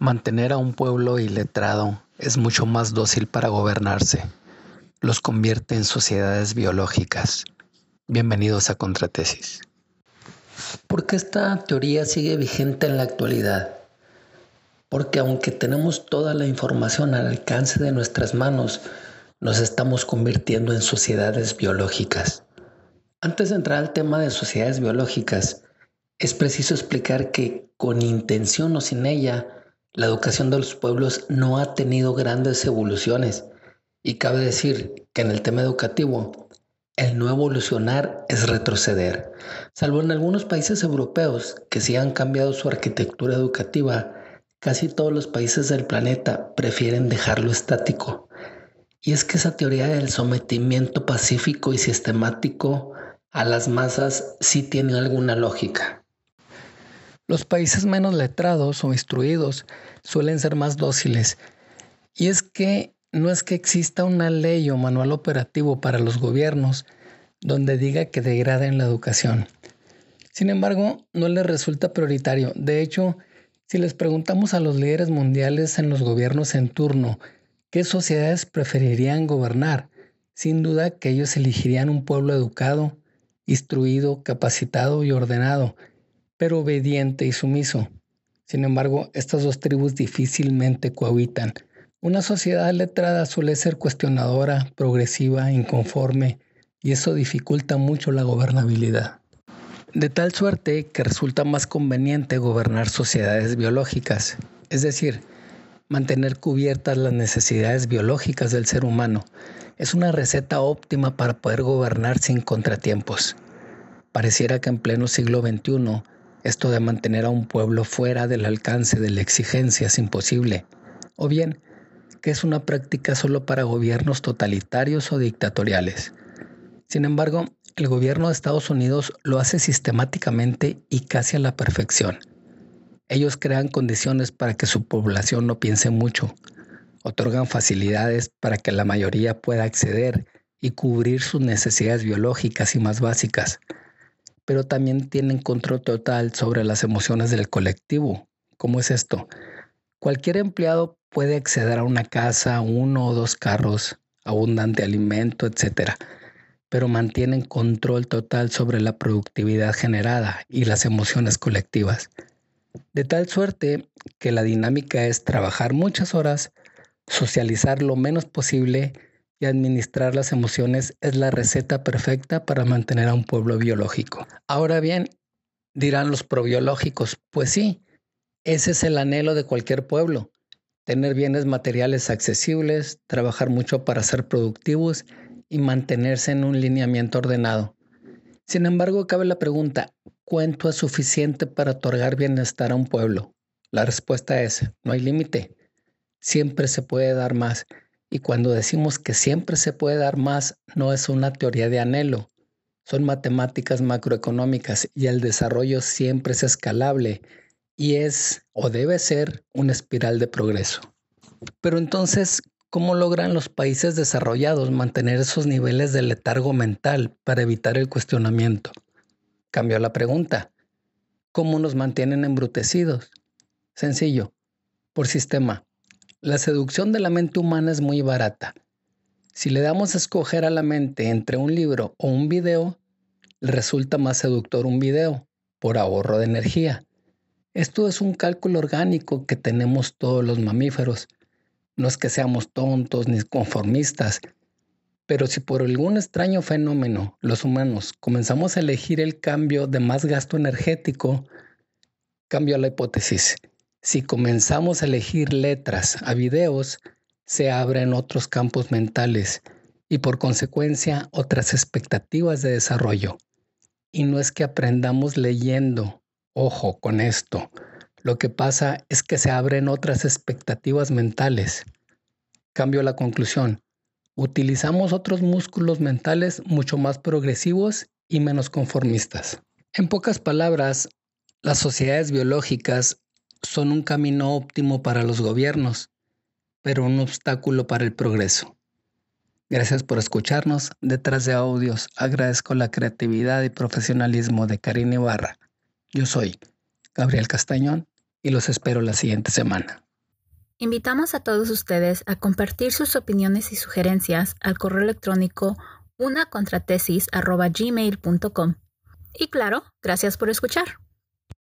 Mantener a un pueblo iletrado es mucho más dócil para gobernarse. Los convierte en sociedades biológicas. Bienvenidos a Contratesis. ¿Por qué esta teoría sigue vigente en la actualidad? Porque aunque tenemos toda la información al alcance de nuestras manos, nos estamos convirtiendo en sociedades biológicas. Antes de entrar al tema de sociedades biológicas, es preciso explicar que con intención o sin ella, la educación de los pueblos no ha tenido grandes evoluciones y cabe decir que en el tema educativo el no evolucionar es retroceder, salvo en algunos países europeos que sí han cambiado su arquitectura educativa, casi todos los países del planeta prefieren dejarlo estático. Y es que esa teoría del sometimiento pacífico y sistemático a las masas sí tiene alguna lógica. Los países menos letrados o instruidos suelen ser más dóciles. Y es que no es que exista una ley o manual operativo para los gobiernos donde diga que degraden la educación. Sin embargo, no les resulta prioritario. De hecho, si les preguntamos a los líderes mundiales en los gobiernos en turno qué sociedades preferirían gobernar, sin duda que ellos elegirían un pueblo educado, instruido, capacitado y ordenado, pero obediente y sumiso. Sin embargo, estas dos tribus difícilmente cohabitan. Una sociedad letrada suele ser cuestionadora, progresiva, inconforme, y eso dificulta mucho la gobernabilidad. De tal suerte que resulta más conveniente gobernar sociedades biológicas, es decir, mantener cubiertas las necesidades biológicas del ser humano. Es una receta óptima para poder gobernar sin contratiempos. Pareciera que en pleno siglo XXI esto de mantener a un pueblo fuera del alcance de la exigencia es imposible. O bien, que es una práctica solo para gobiernos totalitarios o dictatoriales. Sin embargo, el gobierno de Estados Unidos lo hace sistemáticamente y casi a la perfección. Ellos crean condiciones para que su población no piense mucho, otorgan facilidades para que la mayoría pueda acceder y cubrir sus necesidades biológicas y más básicas, pero también tienen control total sobre las emociones del colectivo. ¿Cómo es esto? Cualquier empleado puede acceder a una casa, uno o dos carros, abundante alimento, etc. Pero mantienen control total sobre la productividad generada y las emociones colectivas. De tal suerte que la dinámica es trabajar muchas horas, socializar lo menos posible y administrar las emociones es la receta perfecta para mantener a un pueblo biológico. Ahora bien, dirán los probiológicos, pues sí, ese es el anhelo de cualquier pueblo, tener bienes materiales accesibles, trabajar mucho para ser productivos y mantenerse en un lineamiento ordenado. Sin embargo, cabe la pregunta, ¿cuánto es suficiente para otorgar bienestar a un pueblo? La respuesta es, no hay límite. Siempre se puede dar más y cuando decimos que siempre se puede dar más, no es una teoría de anhelo, son matemáticas macroeconómicas y el desarrollo siempre es escalable y es o debe ser una espiral de progreso. Pero entonces, ¿cómo logran los países desarrollados mantener esos niveles de letargo mental para evitar el cuestionamiento? Cambió la pregunta. ¿Cómo nos mantienen embrutecidos? Sencillo, por sistema. La seducción de la mente humana es muy barata. Si le damos a escoger a la mente entre un libro o un video, resulta más seductor un video, por ahorro de energía. Esto es un cálculo orgánico que tenemos todos los mamíferos. No es que seamos tontos ni conformistas, pero si por algún extraño fenómeno los humanos comenzamos a elegir el cambio de más gasto energético, cambio la hipótesis. Si comenzamos a elegir letras a videos, se abren otros campos mentales y por consecuencia otras expectativas de desarrollo. Y no es que aprendamos leyendo, ojo con esto, lo que pasa es que se abren otras expectativas mentales. Cambio la conclusión. Utilizamos otros músculos mentales mucho más progresivos y menos conformistas. En pocas palabras, las sociedades biológicas son un camino óptimo para los gobiernos, pero un obstáculo para el progreso. Gracias por escucharnos. Detrás de audios agradezco la creatividad y profesionalismo de Karina Ibarra. Yo soy Gabriel Castañón y los espero la siguiente semana. Invitamos a todos ustedes a compartir sus opiniones y sugerencias al correo electrónico unacontratesis.gmail.com. Y claro, gracias por escuchar.